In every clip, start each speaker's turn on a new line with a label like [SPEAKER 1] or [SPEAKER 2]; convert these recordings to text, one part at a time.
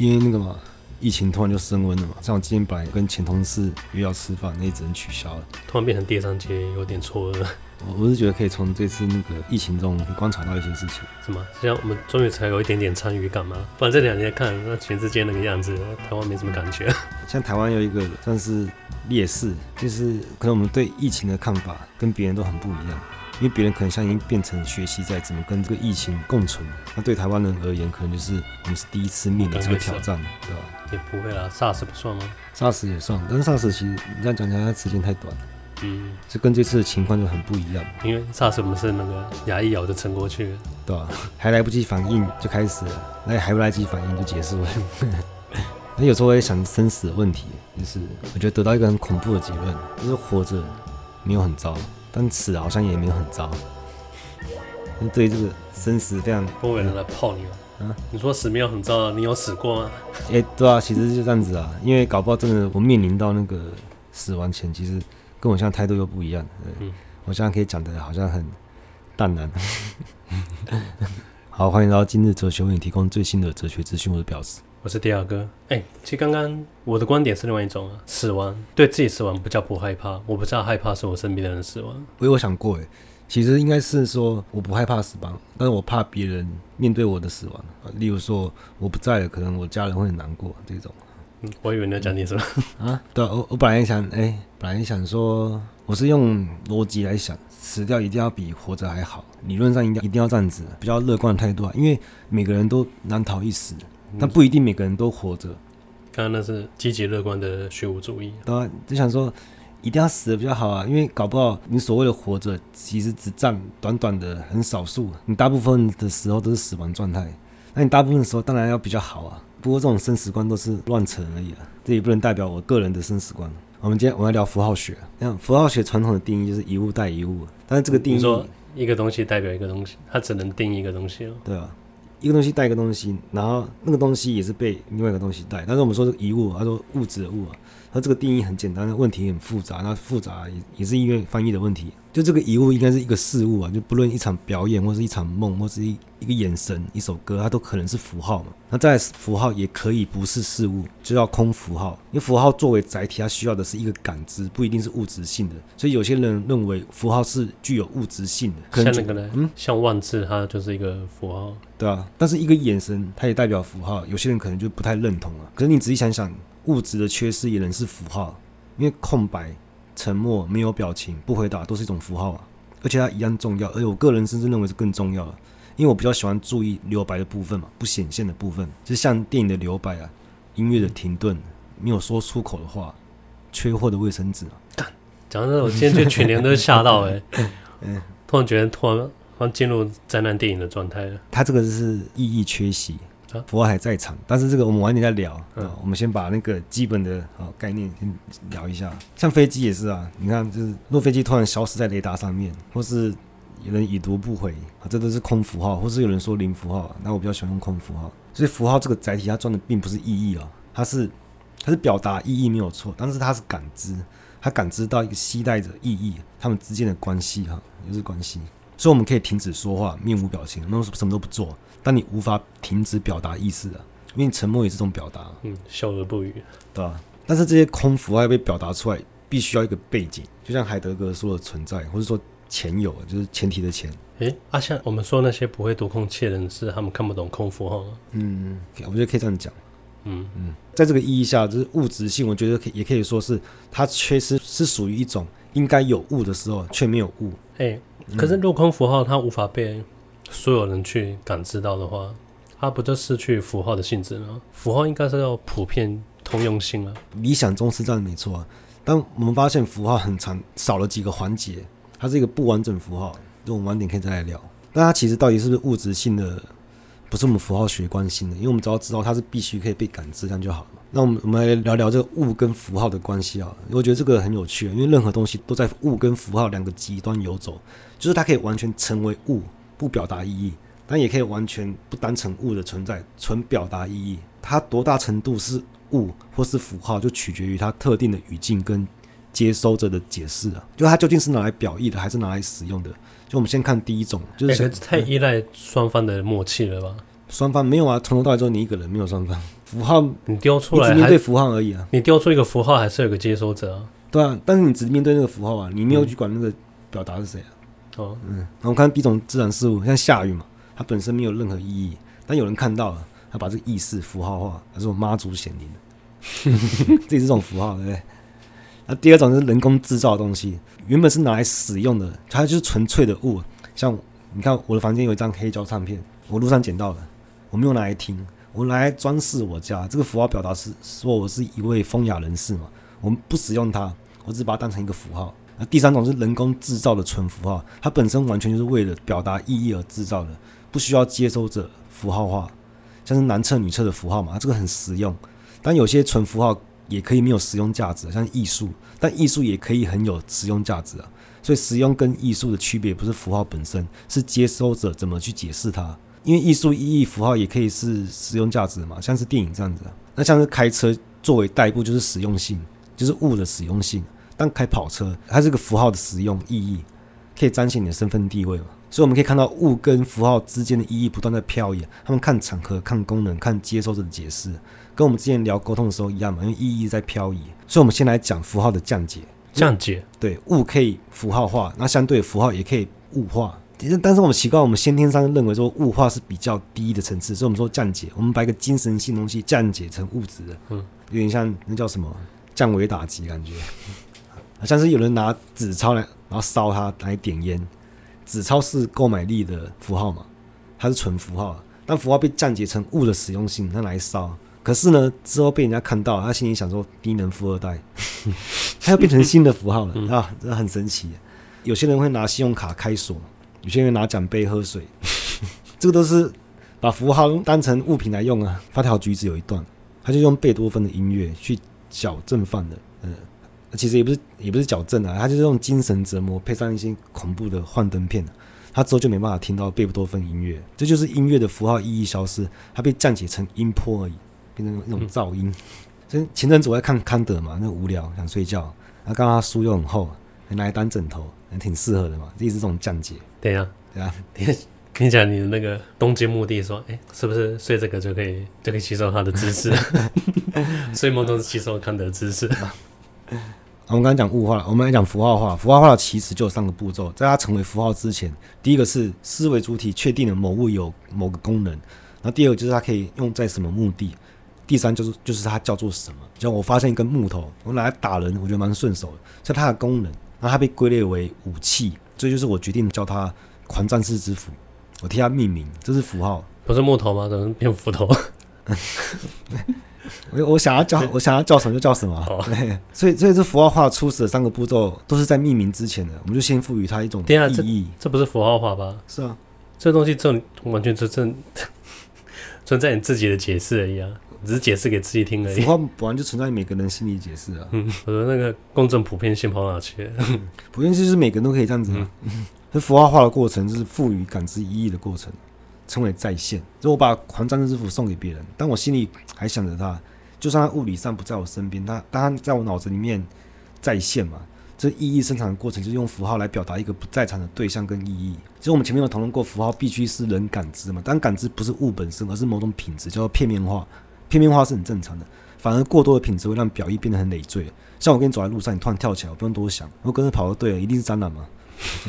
[SPEAKER 1] 因为那个嘛，疫情突然就升温了嘛。像我今天本来跟前同事约要吃饭，那也只能取消了。
[SPEAKER 2] 突然变成电商街，有点错愕。
[SPEAKER 1] 我我是觉得可以从这次那个疫情中观察到一些事情。
[SPEAKER 2] 是吗？这样我们终于才有一点点参与感嘛？不然这两年看那全世界那个样子，台湾没什么感觉。
[SPEAKER 1] 像台湾有一个算是劣势，就是可能我们对疫情的看法跟别人都很不一样。因为别人可能现在已经变成学习在怎么跟这个疫情共存，那对台湾人而言，可能就是我们是第一次面临这个挑战，对吧？
[SPEAKER 2] 也不会啦，SARS 不算吗
[SPEAKER 1] ？SARS 也算，但是 SARS 其实你这样讲起来，它时间太短了。嗯，就跟这次的情况就很不一样。
[SPEAKER 2] 因为 SARS 我们是那个牙一咬就撑过去了，
[SPEAKER 1] 对吧？还来不及反应就开始了，那还不来得及反应就结束了。那有时候我也想生死的问题，就是我觉得得到一个很恐怖的结论，就是活着没有很糟。但死好像也没有很糟，对这个生死非常。
[SPEAKER 2] 不会有人来泡你吗？啊，你说死没有很糟，你有死过吗？
[SPEAKER 1] 哎、欸，对啊，其实就这样子啊，因为搞不好真的我面临到那个死亡前，其实跟我现在态度又不一样。对，嗯，我现在可以讲的好像很淡然。好，欢迎来到今日哲学为你提供最新的哲学资讯，我是表示。
[SPEAKER 2] 我是第二哥，哎、欸，其实刚刚我的观点是另外一种啊，死亡对自己死亡不叫不害怕，我不知道害怕是我身边的人死亡。
[SPEAKER 1] 我有想过，哎，其实应该是说我不害怕死亡，但是我怕别人面对我的死亡，例如说我不在了，可能我家人会很难过这种。
[SPEAKER 2] 嗯，我以为你要讲你什么
[SPEAKER 1] 啊？对啊，我我本来想，哎、欸，本来想说我是用逻辑来想，死掉一定要比活着还好，理论上一定一定要这样子，比较乐观的态度啊，因为每个人都难逃一死。但不一定每个人都活着。
[SPEAKER 2] 刚刚那是积极乐观的虚无主义。
[SPEAKER 1] 对啊，就想说一定要死的比较好啊，因为搞不好你所谓的活着，其实只占短短的很少数。你大部分的时候都是死亡状态，那你大部分的时候当然要比较好啊。不过这种生死观都是乱扯而已啊，这也不能代表我个人的生死观。我们今天我们要聊符号学，那符号学传统的定义就是一物代一物，但是这个定义
[SPEAKER 2] 你说一个东西代表一个东西，它只能定义一个东西哦。
[SPEAKER 1] 对啊。一个东西带一个东西，然后那个东西也是被另外一个东西带。但是我们说这个一物，他说物质的物啊，他这个定义很简单，的问题很复杂。那复杂也也是因为翻译的问题。就这个遗物应该是一个事物啊，就不论一场表演，或是一场梦，或是一一个眼神、一首歌，它都可能是符号嘛。那再符号也可以不是事物，就叫空符号。因为符号作为载体，它需要的是一个感知，不一定是物质性的。所以有些人认为符号是具有物质性的，可能
[SPEAKER 2] 像那个呢，嗯，像万字，它就是一个符号，
[SPEAKER 1] 对啊。但是一个眼神，它也代表符号，有些人可能就不太认同了。可是你仔细想想，物质的缺失也能是符号，因为空白。沉默、没有表情、不回答，都是一种符号啊，而且它一样重要。而且我个人甚至认为是更重要的，因为我比较喜欢注意留白的部分嘛，不显现的部分，就像电影的留白啊，音乐的停顿，没有说出口的话，缺货的卫生纸啊。
[SPEAKER 2] 讲到这，我今天就全年都吓到哎、欸，嗯，突然觉得突然突然进入灾难电影的状态了。
[SPEAKER 1] 它这个是意义缺席。符号还在场，但是这个我们晚点再聊。嗯，我们先把那个基本的啊概念先聊一下。像飞机也是啊，你看，就是若飞机突然消失在雷达上面，或是有人已读不回啊，这都是空符号，或是有人说零符号。那我比较喜欢用空符号。所以符号这个载体，它装的并不是意义啊，它是它是表达意义没有错，但是它是感知，它感知到一个期待着意义，它们之间的关系哈，就是关系。所以我们可以停止说话，面无表情，那什么都不做。但你无法停止表达意思的，因为你沉默也是一种表达。
[SPEAKER 2] 嗯，笑而不语，
[SPEAKER 1] 对吧？但是这些空符号要被表达出来，必须要一个背景，就像海德格说的存在，或者说前有，就是前提的前。
[SPEAKER 2] 诶、欸，啊，像我们说那些不会读空气的人是他们看不懂空符号。
[SPEAKER 1] 嗯，我觉得可以这样讲。嗯嗯，在这个意义下，就是物质性，我觉得可以也可以说是它缺失，是属于一种应该有物的时候却没有物。
[SPEAKER 2] 诶、欸，可是镂空符号它无法被。所有人去感知到的话，它不就失去符号的性质吗？符号应该是要普遍通用性啊。
[SPEAKER 1] 理想中是这样没错啊，但我们发现符号很长，少了几个环节，它是一个不完整符号。这种晚点可以再来聊。但它其实到底是不是物质性的，不是我们符号学关心的，因为我们只要知道它是必须可以被感知，这样就好了。那我们我们来聊聊这个物跟符号的关系啊，我觉得这个很有趣，因为任何东西都在物跟符号两个极端游走，就是它可以完全成为物。不表达意义，但也可以完全不当成物的存在，纯表达意义。它多大程度是物或是符号，就取决于它特定的语境跟接收者的解释啊。就它究竟是拿来表意的，还是拿来使用的？就我们先看第一种，就是、
[SPEAKER 2] 欸、太依赖双方的默契了吧？
[SPEAKER 1] 双方没有啊，从头到尾只有你一个人，没有双方。符号
[SPEAKER 2] 你丢出来，
[SPEAKER 1] 只面对符号而已啊。
[SPEAKER 2] 你丢出一个符号，还是有个接收者啊？
[SPEAKER 1] 对啊，但是你只面对那个符号啊，你没有去管那个表达是谁啊？
[SPEAKER 2] 哦，
[SPEAKER 1] 嗯，然后我看第一种自然事物，像下雨嘛，它本身没有任何意义，但有人看到了，他把这个意识符号化，他说妈祖显灵，这也是这种符号，对不对？那第二种是人工制造的东西，原本是拿来使用的，它就是纯粹的物。像你看我的房间有一张黑胶唱片，我路上捡到的，我没有拿来听，我来装饰我家。这个符号表达是说我是一位风雅人士嘛，我们不使用它，我只把它当成一个符号。那第三种是人工制造的纯符号，它本身完全就是为了表达意义而制造的，不需要接收者符号化，像是男厕女厕的符号嘛，这个很实用。但有些纯符号。也可以没有实用价值，像艺术，但艺术也可以很有实用价值啊。所以实用跟艺术的区别不是符号本身，是接收者怎么去解释它。因为艺术意义符号也可以是实用价值嘛，像是电影这样子。那像是开车作为代步就是实用性，就是物的实用性。但开跑车它是个符号的实用意义，可以彰显你的身份地位嘛。所以我们可以看到物跟符号之间的意义不断在飘移，他们看场合、看功能、看接收者的解释。跟我们之前聊沟通的时候一样嘛，因为意义在漂移，所以我们先来讲符号的降解。
[SPEAKER 2] 降解，
[SPEAKER 1] 对，物可以符号化，那相对符号也可以物化。但是我们奇怪，我们先天上认为说物化是比较低的层次，所以我们说降解，我们把一个精神性东西降解成物质的，嗯，有点像那叫什么降维打击感觉，好像是有人拿纸钞来，然后烧它来点烟，纸钞是购买力的符号嘛，它是纯符号，但符号被降解成物的实用性，它来烧。可是呢，之后被人家看到，他心里想说低能富二代，他又变成新的符号了、嗯、啊，这很神奇。有些人会拿信用卡开锁，有些人拿奖杯喝水，这个都是把符号当成物品来用啊。发条橘子有一段，他就用贝多芬的音乐去矫正犯人，嗯，其实也不是也不是矫正啊，他就是用精神折磨配上一些恐怖的幻灯片，他之后就没办法听到贝多芬音乐，这就是音乐的符号意义消失，它被降解成音波而已。变成一种噪音，所以前阵子我在看康德嘛，那无聊想睡觉，然后刚刚书又很厚，拿来当枕头，还挺适合的嘛，这也是这种降解。
[SPEAKER 2] 对呀，
[SPEAKER 1] 对啊，
[SPEAKER 2] 跟你讲你的那个东京目的说，哎、欸，是不是睡这个就可以就可以吸收他的知识？睡梦中是吸收康德的知识。我们刚刚讲物化，我们来讲符号化。符号化的其实就有三个步骤，在它成为符号之前，第一个是思维主体确定了某物有某个功能，然后第二个就是它可以用在什么目的。第三就是就是它叫做什么？像我发现一根木头，我拿来打人，我觉得蛮顺手的。所以它的功能，然后它被归类为武器，这就是我决定叫它“狂战士之斧”，我替它命名，这是符号。不是木头吗？怎么变斧头？
[SPEAKER 1] 我 我想要叫我想要叫什么就叫什么。对，所以所以这符号化初始的三个步骤都是在命名之前的，我们就先赋予它一种意义。
[SPEAKER 2] 这不是符号化吧？
[SPEAKER 1] 是啊，
[SPEAKER 2] 这东西正完全是正 存在你自己的解释而已啊。只是解释给自己听而已。符号
[SPEAKER 1] 本来就存在于每个人心里解释啊。
[SPEAKER 2] 嗯，我说那个公正普遍性跑哪去了？
[SPEAKER 1] 普遍性是每个人都可以这样子。嗯，这符号化的过程就是赋予感知意义的过程，称为再现。就我把狂战士之斧送给别人，但我心里还想着他，就算他物理上不在我身边，他当他在我脑子里面再现嘛。这意义生产的过程就是用符号来表达一个不在场的对象跟意义。其实我们前面有讨论过，符号必须是人感知嘛，但感知不是物本身，而是某种品质，叫做片面化。片面化是很正常的，反而过多的品质会让表意变得很累赘。像我跟你走在路上，你突然跳起来，我不用多想，我跟着跑就对了，一定是蟑螂嘛？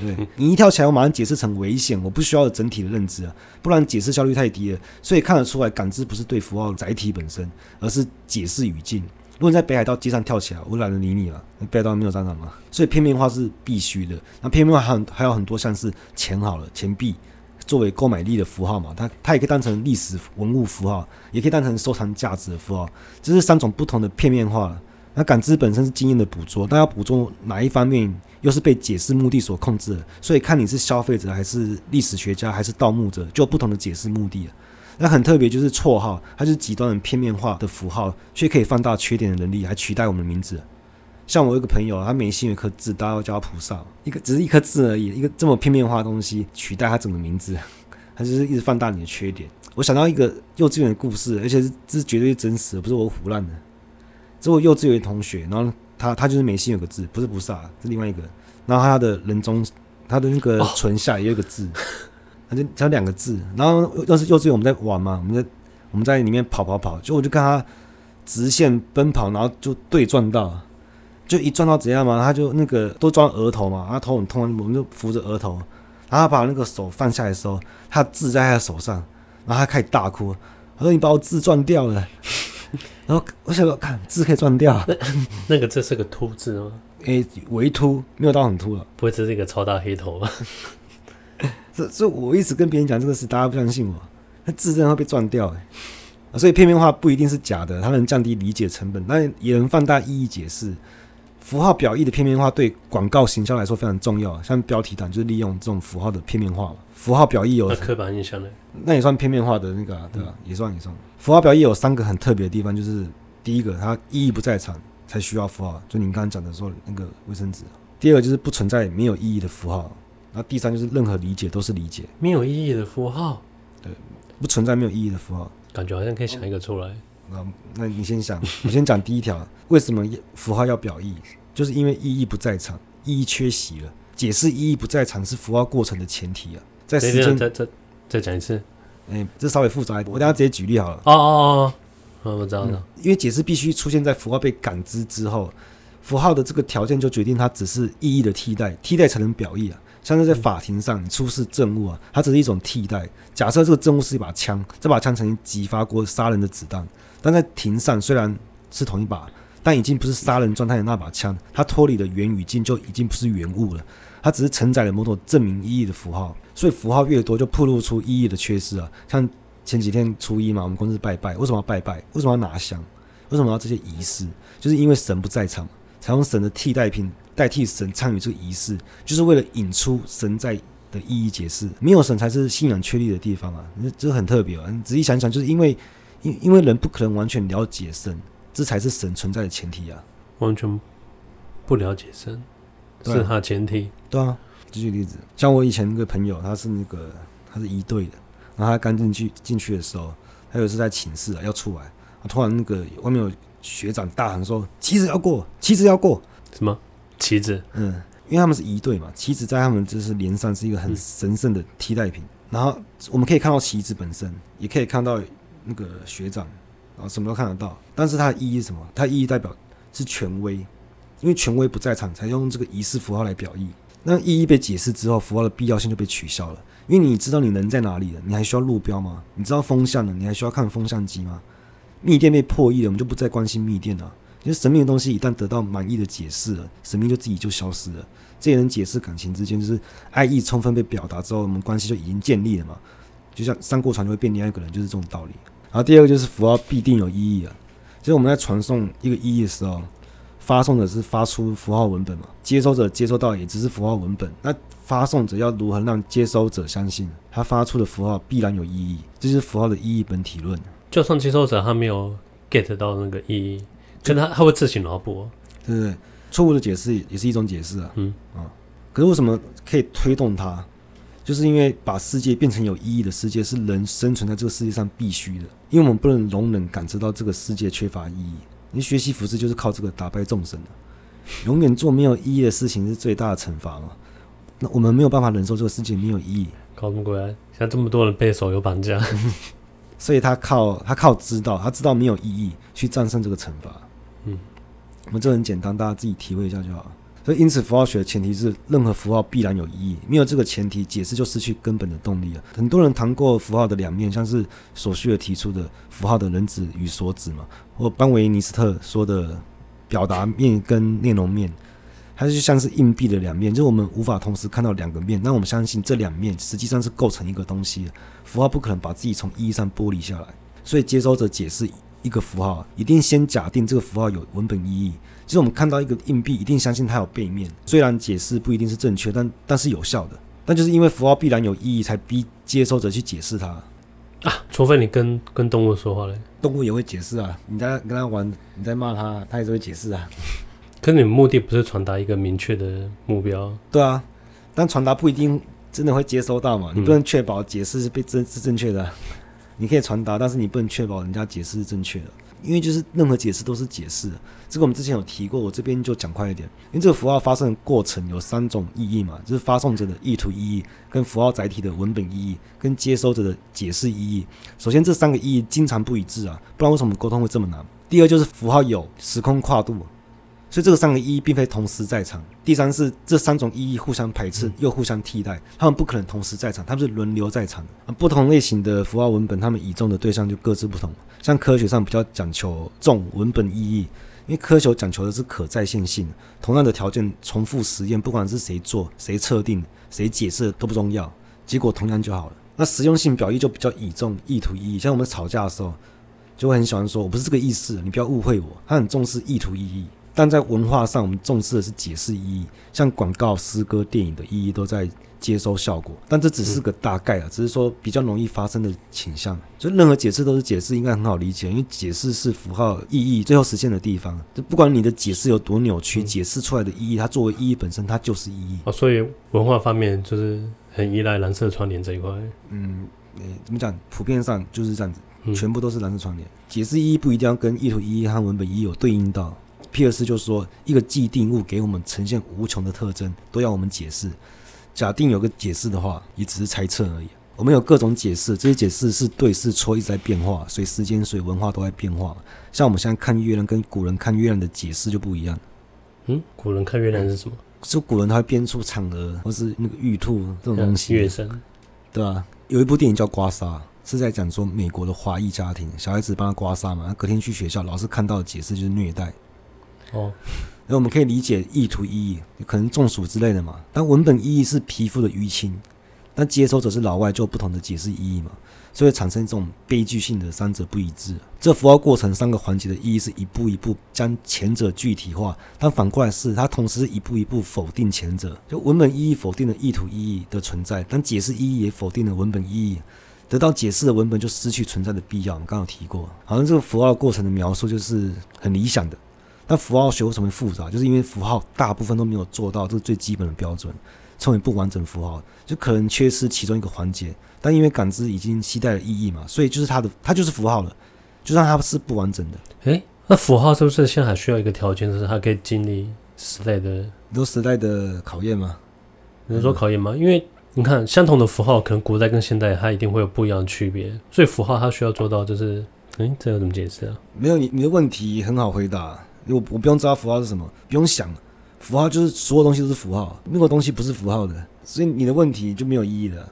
[SPEAKER 1] 对，你一跳起来，我马上解释成危险，我不需要整体的认知啊，不然解释效率太低了。所以看得出来，感知不是对符号的载体本身，而是解释语境。如果你在北海道街上跳起来，我懒得理你了。北海道没有蟑螂吗？所以片面化是必须的。那片面化还还有很多，像是钱好了，钱币。作为购买力的符号嘛，它它也可以当成历史文物符号，也可以当成收藏价值的符号，这是三种不同的片面化。那感知本身是经验的捕捉，但要捕捉哪一方面，又是被解释目的所控制的。所以看你是消费者，还是历史学家，还是盗墓者，就有不同的解释目的。那很特别，就是绰号，它就是极端的片面化的符号，却可以放大缺点的能力，还取代我们的名字。像我有一个朋友，他眉心有一颗痣，大家都叫他菩萨，一个只是一颗痣而已，一个这么片面化的东西取代他整个名字，他就是一直放大你的缺点。我想到一个幼稚园的故事，而且是这是绝对真实的，不是我胡乱的。这是我幼稚园同学，然后他他就是眉心有个痣，不是菩萨，是另外一个。然后他的人中，他的那个唇下也有一个痣，他就他两个痣。然后要是幼稚园我们在玩嘛，我们在我们在里面跑跑跑，就我就跟他直线奔跑，然后就对撞到，就一撞到怎样嘛，他就那个都撞额头嘛，他头很痛，我们就扶着额头，然后他把那个手放下来的时候，他痣在他的手上，然后他开始大哭，他说你把我字撞掉了，然后我想说看字可以撞掉，
[SPEAKER 2] 那那个这是个秃字吗？
[SPEAKER 1] 诶、欸，微秃，没有到很秃了，
[SPEAKER 2] 不会这是一个超大黑头吧？
[SPEAKER 1] 这这我一直跟别人讲这个事，大家不相信我，那字真的会被撞掉诶、欸，所以片面化不一定是假的，它能降低理解成本，但也能放大意义解释。符号表意的片面化对广告行销来说非常重要，像标题党就是利用这种符号的片面化嘛。符号表意有
[SPEAKER 2] 刻板印象的，
[SPEAKER 1] 那也算片面化的那个、啊，对吧、啊？也算也算。符号表意有三个很特别的地方，就是第一个它意义不在场才需要符号，就你刚刚讲的说那个卫生纸。第二个就是不存在没有意义的符号。那第三就是任何理解都是理解，
[SPEAKER 2] 没有意义的符号，
[SPEAKER 1] 对，不存在没有意义的符号，
[SPEAKER 2] 感觉好像可以想一个出来。
[SPEAKER 1] 那那你先想，我先讲第一条，为什么符号要表意？就是因为意义不在场，意义缺席了。解释意义不在场是符号过程的前提啊。在时间
[SPEAKER 2] 再再再讲一次，
[SPEAKER 1] 哎、欸，这稍微复杂一点，我等下直接举例好了。
[SPEAKER 2] 哦哦哦哦，我知道了、嗯。
[SPEAKER 1] 因为解释必须出现在符号被感知之后，符号的这个条件就决定它只是意义的替代，替代才能表意啊。像是在法庭上，你出示证物啊，它只是一种替代。假设这个证物是一把枪，这把枪曾经击发过杀人的子弹，但在庭上虽然是同一把，但已经不是杀人状态的那把枪，它脱离了原语境，就已经不是原物了。它只是承载了某种证明意义的符号。所以符号越多，就暴露出意义的缺失啊。像前几天初一嘛，我们公司拜拜，为什么要拜拜？为什么要拿香？为什么要这些仪式？就是因为神不在场，才用神的替代品。代替神参与这个仪式，就是为了引出神在的意义解释。没有神才是信仰确立的地方啊！这很特别啊！你仔细想想，就是因为因因为人不可能完全了解神，这才是神存在的前提啊！
[SPEAKER 2] 完全不了解神，是他前提。
[SPEAKER 1] 对啊，举举例子，像我以前那个朋友，他是那个他是一队的，然后他刚进去进去的时候，他有一次在寝室啊要出来，突然那个外面有学长大喊说：“旗子要过，旗子要过！”
[SPEAKER 2] 什么？旗子，
[SPEAKER 1] 嗯，因为他们是一队嘛，旗子在他们就是连上是一个很神圣的替代品。嗯、然后我们可以看到旗子本身，也可以看到那个学长，然后什么都看得到。但是它的意义是什么？它意义代表是权威，因为权威不在场，才用这个仪式符号来表意。那意义被解释之后，符号的必要性就被取消了。因为你知道你人在哪里了，你还需要路标吗？你知道风向了，你还需要看风向机吗？密电被破译了，我们就不再关心密电了。其实神秘的东西一旦得到满意的解释了，神秘就自己就消失了。这也能解释感情之间，就是爱意充分被表达之后，我们关系就已经建立了嘛。就像上过船就会变另外一个人，就是这种道理。然后第二个就是符号必定有意义啊。其实我们在传送一个意义的时候，发送者是发出符号文本嘛，接收者接收到也只是符号文本。那发送者要如何让接收者相信他发出的符号必然有意义？这就是符号的意义本体论。
[SPEAKER 2] 就算接收者他没有 get 到那个意义。跟他他会自行脑补，
[SPEAKER 1] 对不对？错误的解释也是一种解释啊。嗯啊，可是为什么可以推动它？就是因为把世界变成有意义的世界是人生存在这个世界上必须的，因为我们不能容忍感知到这个世界缺乏意义。你学习服饰就是靠这个打败众生的，永远做没有意义的事情是最大的惩罚嘛。那我们没有办法忍受这个世界没有意义。
[SPEAKER 2] 搞什么鬼？像这么多人被手游绑架，
[SPEAKER 1] 所以他靠他靠知道，他知道没有意义去战胜这个惩罚。嗯，我们这很简单，大家自己体会一下就好。所以，因此，符号学的前提是，任何符号必然有意义，没有这个前提，解释就失去根本的动力了。很多人谈过符号的两面，像是索绪尔提出的符号的人子与所指嘛，或班维尼斯特说的表达面跟内容面，它就像是硬币的两面，就是我们无法同时看到两个面。那我们相信这两面实际上是构成一个东西的，符号不可能把自己从意义上剥离下来，所以接收者解释。一个符号一定先假定这个符号有文本意义。其实我们看到一个硬币，一定相信它有背面。虽然解释不一定是正确，但但是有效的。但就是因为符号必然有意义，才逼接收者去解释它
[SPEAKER 2] 啊。除非你跟跟动物说话嘞，
[SPEAKER 1] 动物也会解释啊。你在跟它玩，你在骂它，它也是会解释啊。
[SPEAKER 2] 可是你们目的不是传达一个明确的目标？
[SPEAKER 1] 对啊，但传达不一定真的会接收到嘛。你不能确保解释是被正是正确的。你可以传达，但是你不能确保人家解释是正确的。因为就是任何解释都是解释，这个我们之前有提过，我这边就讲快一点。因为这个符号发生的过程有三种意义嘛，就是发送者的意图意义、跟符号载体的文本意义、跟接收者的解释意义。首先这三个意义经常不一致啊，不然为什么沟通会这么难？第二就是符号有时空跨度。所以这个三个意义并非同时在场。第三是这三种意义互相排斥又互相替代，他们不可能同时在场，他们是轮流在场的。不同类型的符号文本，他们倚重的对象就各自不同。像科学上比较讲求重文本意义，因为科学讲求的是可再现性。同样的条件重复实验，不管是谁做、谁测定、谁解释都不重要，结果同样就好了。那实用性表意就比较倚重意图意义。像我们吵架的时候，就会很喜欢说：“我不是这个意思，你不要误会我。”他很重视意图意义。但在文化上，我们重视的是解释意义，像广告、诗歌、电影的意义都在接收效果。但这只是个大概啊，只是说比较容易发生的倾向。所以任何解释都是解释，应该很好理解，因为解释是符号意义最后实现的地方。就不管你的解释有多扭曲，解释出来的意义，它作为意义本身，它就是意义。
[SPEAKER 2] 哦，所以文化方面就是很依赖蓝色窗帘这一块。
[SPEAKER 1] 嗯，诶，怎么讲？普遍上就是这样子，全部都是蓝色窗帘。解释意义不一定要跟意图意义和文本意义有对应到。皮尔斯就说：“一个既定物给我们呈现无穷的特征，都要我们解释。假定有个解释的话，也只是猜测而已。我们有各种解释，这些解释是对是错，一直在变化，随时间、随文化都在变化。像我们现在看月亮，跟古人看月亮的解释就不一样。
[SPEAKER 2] 嗯，古人看月亮是什么？
[SPEAKER 1] 就古人他会编出嫦娥或是那个玉兔这种东西。
[SPEAKER 2] 月神，
[SPEAKER 1] 对啊，有一部电影叫《刮痧》，是在讲说美国的华裔家庭，小孩子帮他刮痧嘛，隔天去学校，老师看到的解释就是虐待。”哦，那我们可以理解意图意义，可能中暑之类的嘛。但文本意义是皮肤的淤青，但接收者是老外，就不同的解释意义嘛，所以产生这种悲剧性的三者不一致。这符号过程三个环节的意义是一步一步将前者具体化，但反过来是它同时一步一步否定前者。就文本意义否定了意图意义的存在，但解释意义也否定了文本意义。得到解释的文本就失去存在的必要。我们刚刚有提过，好像这个符号过程的描述就是很理想的。但符号学为什么复杂？就是因为符号大部分都没有做到这个最基本的标准，称为不完整符号，就可能缺失其中一个环节。但因为感知已经期待了意义嘛，所以就是它的，它就是符号了，就算它是不完整的。
[SPEAKER 2] 诶，那符号是不是现在还需要一个条件，就是它可以经历时代的，
[SPEAKER 1] 多时代的考验吗？
[SPEAKER 2] 你说考验吗？因为你看，相同的符号，可能古代跟现代，它一定会有不一样的区别。所以符号它需要做到，就是，诶，这要怎么解释啊？
[SPEAKER 1] 没有，你你的问题很好回答。我我不用知道符号是什么，不用想，符号就是所有东西都是符号，没有东西不是符号的，所以你的问题就没有意义了，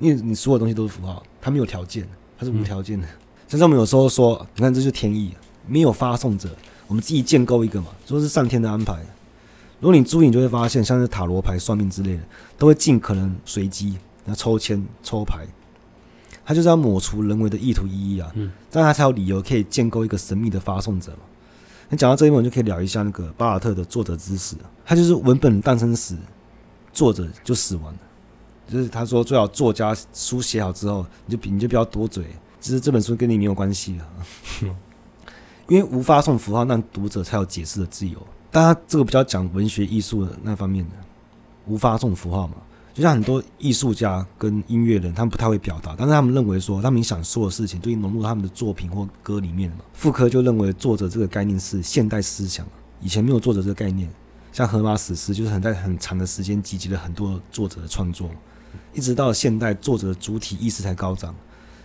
[SPEAKER 1] 因为你所有东西都是符号，它没有条件，它是无条件的。像、嗯、我们有时候说，你看这就是天意，没有发送者，我们自己建构一个嘛，说是上天的安排。如果你注意，你就会发现，像是塔罗牌、算命之类的，都会尽可能随机，然后抽签抽牌，它就是要抹除人为的意图意义啊，嗯，这样它才有理由可以建构一个神秘的发送者嘛。你讲到这一幕，就可以聊一下那个巴尔特的作者之死。他就是文本诞生时，作者就死亡了。就是他说，最好作家书写好之后，你就你就不要多嘴。其实这本书跟你没有关系了，因为无发送符号，让读者才有解释的自由。但他这个比较讲文学艺术的那方面的无发送符号嘛。就像很多艺术家跟音乐人，他们不太会表达，但是他们认为说，他们想说的事情都已经融入他们的作品或歌里面了嘛。傅柯就认为作者这个概念是现代思想，以前没有作者这个概念。像荷马史诗就是很在很长的时间集结了很多作者的创作，一直到现代作者的主体意识才高涨。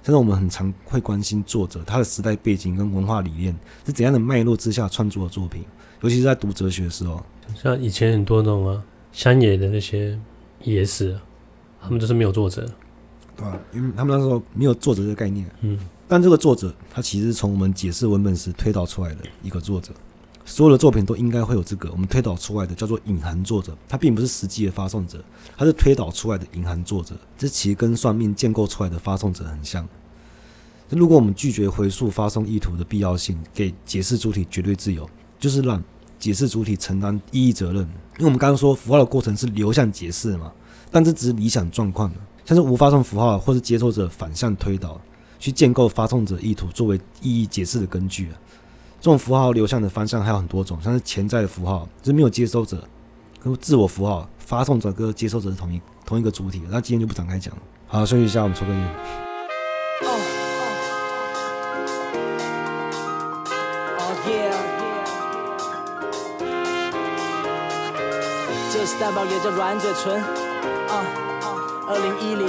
[SPEAKER 1] 现在我们很常会关心作者他的时代背景跟文化理念是怎样的脉络之下创作的作品，尤其是在读哲学的时候，
[SPEAKER 2] 像以前很多那种啊乡野的那些。也是，他们就是没有作者，
[SPEAKER 1] 对吧？因为他们那时候没有作者这个概念。嗯，但这个作者他其实是从我们解释文本时推导出来的一个作者。所有的作品都应该会有这个我们推导出来的叫做隐含作者，他并不是实际的发送者，他是推导出来的隐含作者。这其实跟算命建构出来的发送者很像。如果我们拒绝回溯发送意图的必要性，给解释主体绝对自由，就是让。解释主体承担意义责任，因为我们刚刚说符号的过程是流向解释嘛，但这只是理想状况，像是无发送符号或是接收者反向推导，去建构发送者意图作为意义解释的根据啊。这种符号流向的方向还有很多种，像是潜在的符号，就是没有接收者；跟自我符号，发送者跟接收者是同一同一个主体。那今天就不展开讲了。好，休息一下，我们抽个
[SPEAKER 3] 烟。蛋堡，也叫软嘴唇。啊，二零一零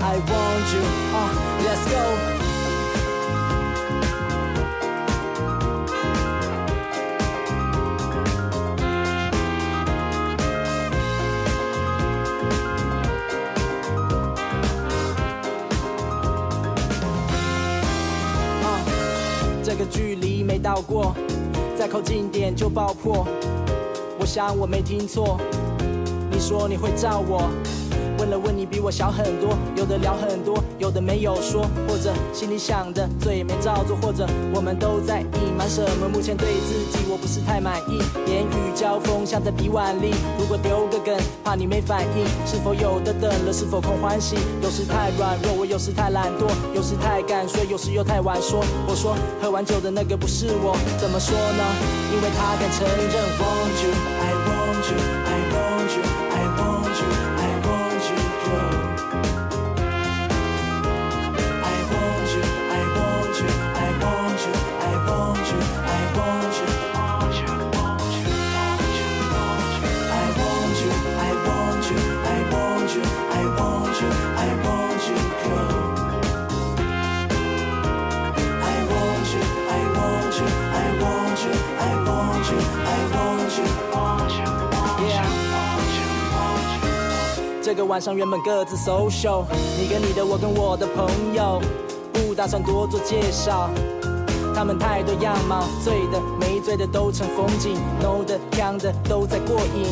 [SPEAKER 3] ，I want you，啊，Let's go。这个距离没到过，再靠近点就爆破。我想我没听错，你说你会照我。问了问你比我小很多，有的聊很多，有的没有说，或者心里想的嘴没照做，或者我们都在隐瞒什么？目前对自己我不是太满意，言语交锋像在比腕力。如果丢个梗，怕你没反应，是否有的等了？是否空欢喜？有时太软弱，我有时太懒惰，有时太敢睡，有时又太晚说。我说喝完酒的那个不是我，怎么说呢？因为他敢承认。Want you, I want you, I want you, 这个晚上原本各自 social，你跟你的，我跟我的朋友，不打算多做介绍。他们太多样貌，醉的没醉的都成风景，no 的锵的都在过瘾。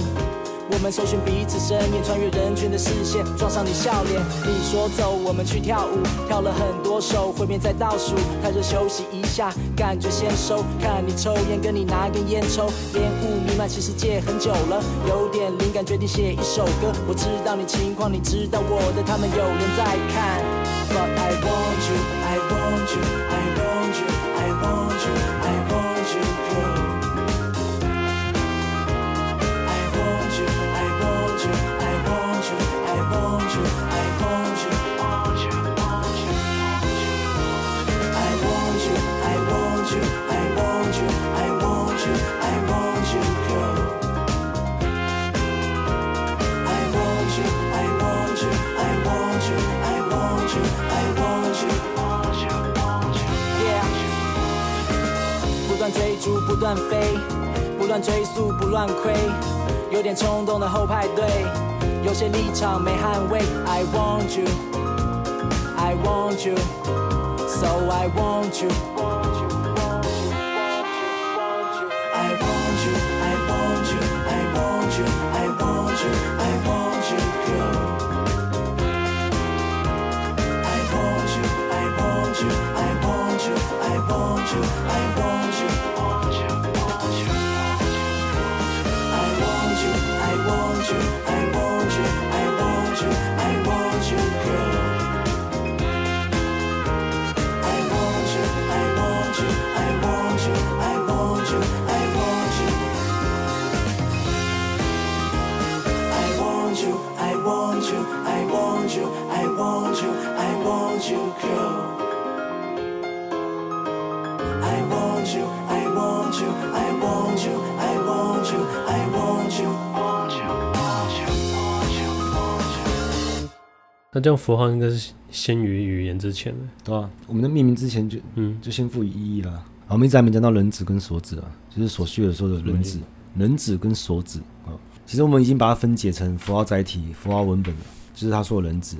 [SPEAKER 3] 我们搜寻彼此身影，穿越人群的视线，撞上你笑脸。你说走，我们去跳舞，跳了很多首，会面在倒数。太热休息一下，感觉先收。看你抽烟，跟你拿根烟抽，烟雾弥漫，其实戒很久了，有点灵感，决定写一首歌。我知道你情况，你知道我的，他们有人在看。But I want you, I want you, I want you, I want you, I want you, 不断追逐，不断飞，不断追速，不乱亏，有点冲动的后排队，有些立场没捍卫。I want you, I want you, so I want you. I want you, I want you, I want you, I want you, I want you, girl. I want you, I want you, I want you, I want you, I want you,
[SPEAKER 2] 那这样符号应该是先于语言之前的，
[SPEAKER 1] 对吧、我们的命名之前就
[SPEAKER 2] 嗯，
[SPEAKER 1] 就先赋予意义了。好，我们一直还没讲到人子跟所子啊，就是所需的说的人子、人子跟所子啊。其实我们已经把它分解成符号载体、符号文本了，就是他说的人子。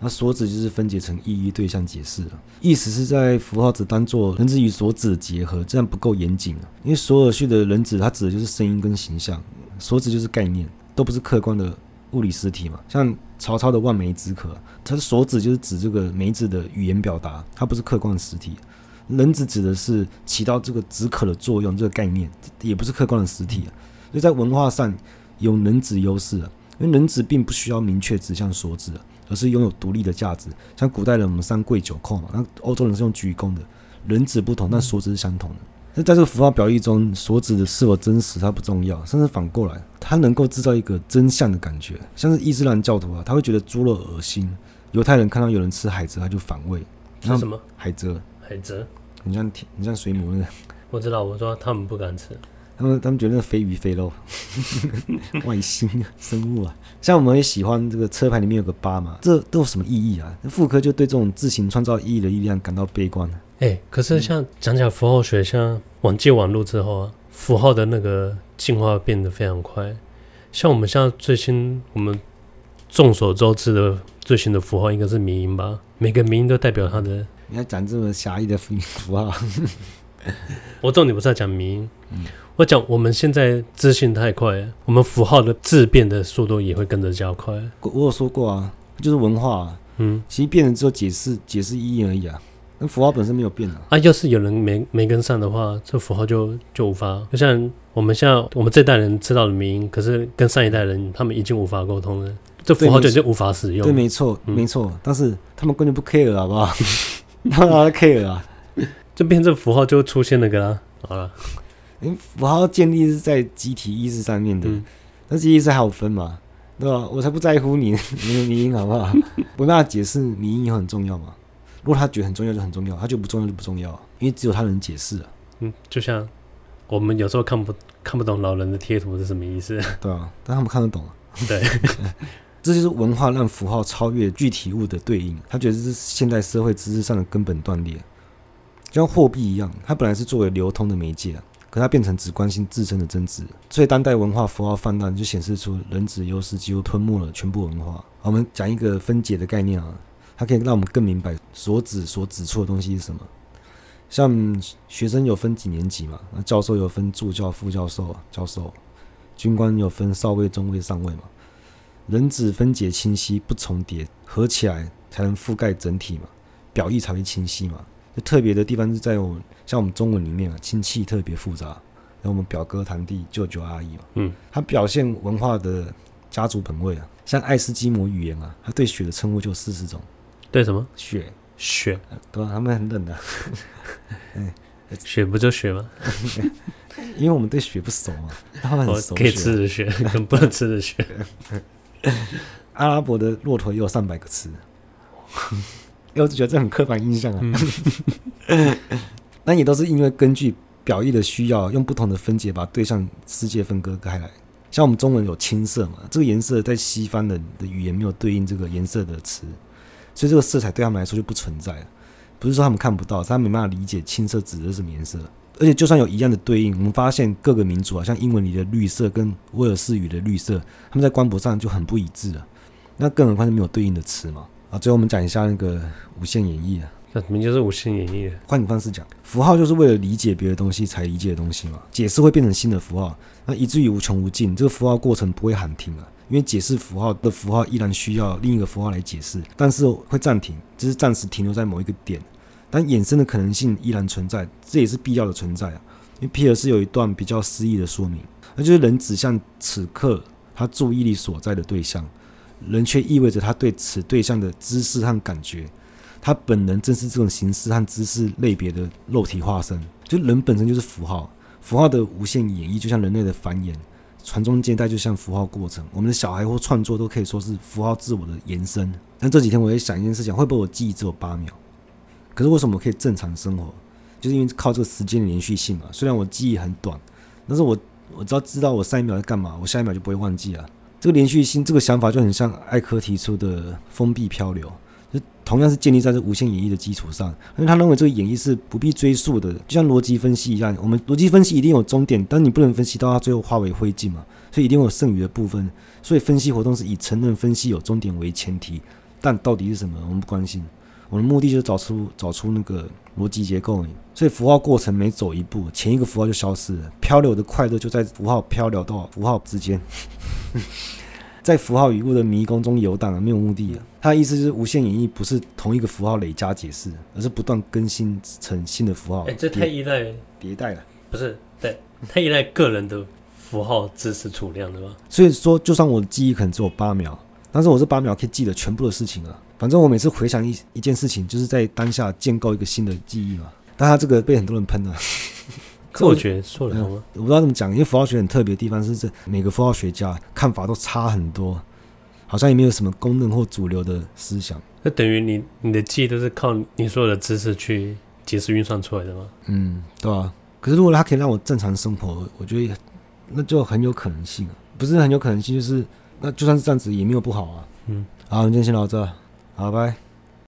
[SPEAKER 1] 那所指就是分解成意义对象解释了，意思是在符号只当做人子与所指的结合，这样不够严谨啊。因为索尔序的人子，它指的就是声音跟形象，所指就是概念，都不是客观的物理实体嘛。像曹操的万梅止渴，它的所指就是指这个梅子的语言表达，它不是客观的实体。人子指的是起到这个止渴的作用，这个概念也不是客观的实体啊。所以在文化上有人子优势啊，因为人子并不需要明确指向所指啊。而是拥有独立的价值，像古代人我们三跪九叩嘛，那欧洲人是用鞠躬的，人子不同，但所指是相同的。那在这个符号表意中，所指的是否真实它不重要，甚至反过来，它能够制造一个真相的感觉。像是伊斯兰教徒啊，他会觉得猪肉恶心；犹太人看到有人吃海蜇，他就反胃。
[SPEAKER 2] 是什么？
[SPEAKER 1] 海蜇？
[SPEAKER 2] 海蜇？
[SPEAKER 1] 你像你像水母那个？
[SPEAKER 2] 我知道，我说他们不敢吃。
[SPEAKER 1] 他们他们觉得那飞鱼飞肉，外星生物啊。像我们也喜欢这个车牌里面有个八嘛，这都有什么意义啊？傅科就对这种自行创造意义的力量感到悲观。
[SPEAKER 2] 哎、欸，可是像讲讲符号学，像网际网路之后啊，符号的那个进化变得非常快。像我们现在最新，我们众所周知的最新的符号应该是迷音吧？每个迷音都代表它的。
[SPEAKER 1] 你要讲这么狭义的符号？
[SPEAKER 2] 我重点不是在讲迷音。嗯我讲，我们现在资讯太快，我们符号的质变的速度也会跟着加快。
[SPEAKER 1] 我有说过啊，就是文化、啊，嗯，其实变了之后解释解释意义而已啊。那符号本身没有变啊。
[SPEAKER 2] 啊，要是有人没没跟上的话，这符号就就无法。就像我们现在我们这代人知道的名音，可是跟上一代人他们已经无法沟通了，这符号就已经无法使用。
[SPEAKER 1] 对，没错，没错、嗯。但是他们根本不 care 好不好？他们 care 啊，
[SPEAKER 2] 这边这符号就出现那个啦。好了。
[SPEAKER 1] 因为符号建立是在集体意识上面的，嗯、但是意识还有分嘛，对吧？我才不在乎你 你的迷因好不好？不那解释迷因也很重要嘛。如果他觉得很重要就很重要，他觉得不重要就不重要，因为只有他能解释啊。
[SPEAKER 2] 嗯，就像我们有时候看不看不懂老人的贴图是什么意思，
[SPEAKER 1] 对啊，但他们看得懂啊。
[SPEAKER 2] 对，
[SPEAKER 1] 这就是文化让符号超越具体物的对应。他觉得这是现代社会知识上的根本断裂，就像货币一样，它本来是作为流通的媒介啊。可它变成只关心自身的增值，所以当代文化符号泛滥，就显示出人质优势几乎吞没了全部文化。我们讲一个分解的概念啊，它可以让我们更明白所指所指出的东西是什么。像学生有分几年级嘛？那教授有分助教、副教授、教授，军官有分少尉、中尉、上尉嘛？人质分解清晰，不重叠，合起来才能覆盖整体嘛？表意才会清晰嘛？就特别的地方是在我们像我们中文里面啊，亲戚特别复杂，然后我们表哥、堂弟、舅舅、阿姨嘛，嗯，它表现文化的家族本位啊，像爱斯基摩语言啊，它对雪的称呼就四十种，
[SPEAKER 2] 对什么
[SPEAKER 1] 雪
[SPEAKER 2] 雪，
[SPEAKER 1] 对吧？他们很冷的，
[SPEAKER 2] 哎，雪不就雪吗？
[SPEAKER 1] 因为我们对雪不熟嘛，他们很熟，
[SPEAKER 2] 可以吃的雪 跟不能吃的雪。
[SPEAKER 1] 阿拉伯的骆驼也有上百个词。我只觉得这很刻板印象啊，嗯，那也都是因为根据表意的需要，用不同的分解把对象世界分割开来。像我们中文有青色嘛，这个颜色在西方的的语言没有对应这个颜色的词，所以这个色彩对他们来说就不存在了。不是说他们看不到，是他们没办法理解青色指的是什么颜色。而且就算有一样的对应，我们发现各个民族啊，像英文里的绿色跟威尔士语的绿色，他们在光谱上就很不一致了。那更何况是没有对应的词嘛。啊，最后我们讲一下那个无限演绎啊，
[SPEAKER 2] 那名就是无限演绎。
[SPEAKER 1] 换个方式讲，符号就是为了理解别的东西才理解的东西嘛。解释会变成新的符号，那以至于无穷无尽。这个符号过程不会喊停啊，因为解释符号的符号依然需要另一个符号来解释，但是会暂停，只是暂时停留在某一个点，但衍生的可能性依然存在，这也是必要的存在啊。因为皮尔斯有一段比较诗意的说明，那就是人指向此刻他注意力所在的对象。人却意味着他对此对象的知识和感觉，他本人正是这种形式和知识类别的肉体化身。就人本身就是符号，符号的无限演绎就像人类的繁衍，传宗接代就像符号过程。我们的小孩或创作都可以说是符号自我的延伸。但这几天我在想一件事情，会不会我记忆只有八秒？可是为什么我可以正常生活？就是因为靠这个时间的连续性嘛。虽然我记忆很短，但是我我只要知道我上一秒在干嘛，我下一秒就不会忘记了。这个连续性，这个想法就很像艾科提出的封闭漂流，同样是建立在这无限演绎的基础上。因为他认为这个演绎是不必追溯的，就像逻辑分析一样，我们逻辑分析一定有终点，但你不能分析到它最后化为灰烬嘛，所以一定有剩余的部分。所以分析活动是以承认分析有终点为前提，但到底是什么，我们不关心。我的目的就是找出找出那个逻辑结构，所以符号过程每走一步，前一个符号就消失了。漂流的快乐就在符号漂流到符号之间，在符号语物的迷宫中游荡，没有目的。他的意思就是无限演绎不是同一个符号累加解释，而是不断更新成新的符号。
[SPEAKER 2] 哎、欸，这太依赖
[SPEAKER 1] 迭代了，
[SPEAKER 2] 不是？对，太依赖个人的符号知识储量了吧？
[SPEAKER 1] 所以说，就算我的记忆可能只有八秒，但是我这八秒可以记得全部的事情啊。反正我每次回想一一件事情，就是在当下建构一个新的记忆嘛。但他这个被很多人喷了，
[SPEAKER 2] 可我觉得说了、嗯，
[SPEAKER 1] 我不知道怎么讲，因为符号学很特别的地方是，这每个符号学家看法都差很多，好像也没有什么公认或主流的思想。
[SPEAKER 2] 那等于你你的记忆都是靠你所有的知识去解释运算出来的吗？
[SPEAKER 1] 嗯，对啊。可是如果它可以让我正常生活，我觉得那就很有可能性啊，不是很有可能性，就是那就算是这样子也没有不好啊。嗯，好，我们今天先聊到这，好，拜拜。